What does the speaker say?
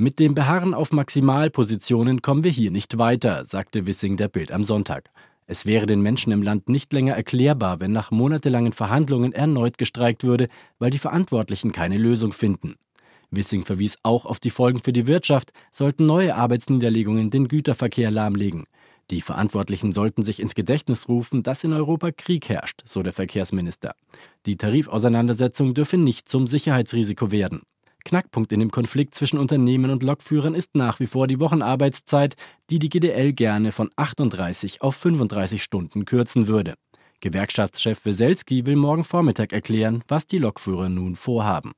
Mit dem Beharren auf Maximalpositionen kommen wir hier nicht weiter, sagte Wissing der Bild am Sonntag. Es wäre den Menschen im Land nicht länger erklärbar, wenn nach monatelangen Verhandlungen erneut gestreikt würde, weil die Verantwortlichen keine Lösung finden. Wissing verwies auch auf die Folgen für die Wirtschaft, sollten neue Arbeitsniederlegungen den Güterverkehr lahmlegen. Die Verantwortlichen sollten sich ins Gedächtnis rufen, dass in Europa Krieg herrscht, so der Verkehrsminister. Die Tarifauseinandersetzung dürfe nicht zum Sicherheitsrisiko werden. Knackpunkt in dem Konflikt zwischen Unternehmen und Lokführern ist nach wie vor die Wochenarbeitszeit, die die GDL gerne von 38 auf 35 Stunden kürzen würde. Gewerkschaftschef Weselski will morgen Vormittag erklären, was die Lokführer nun vorhaben.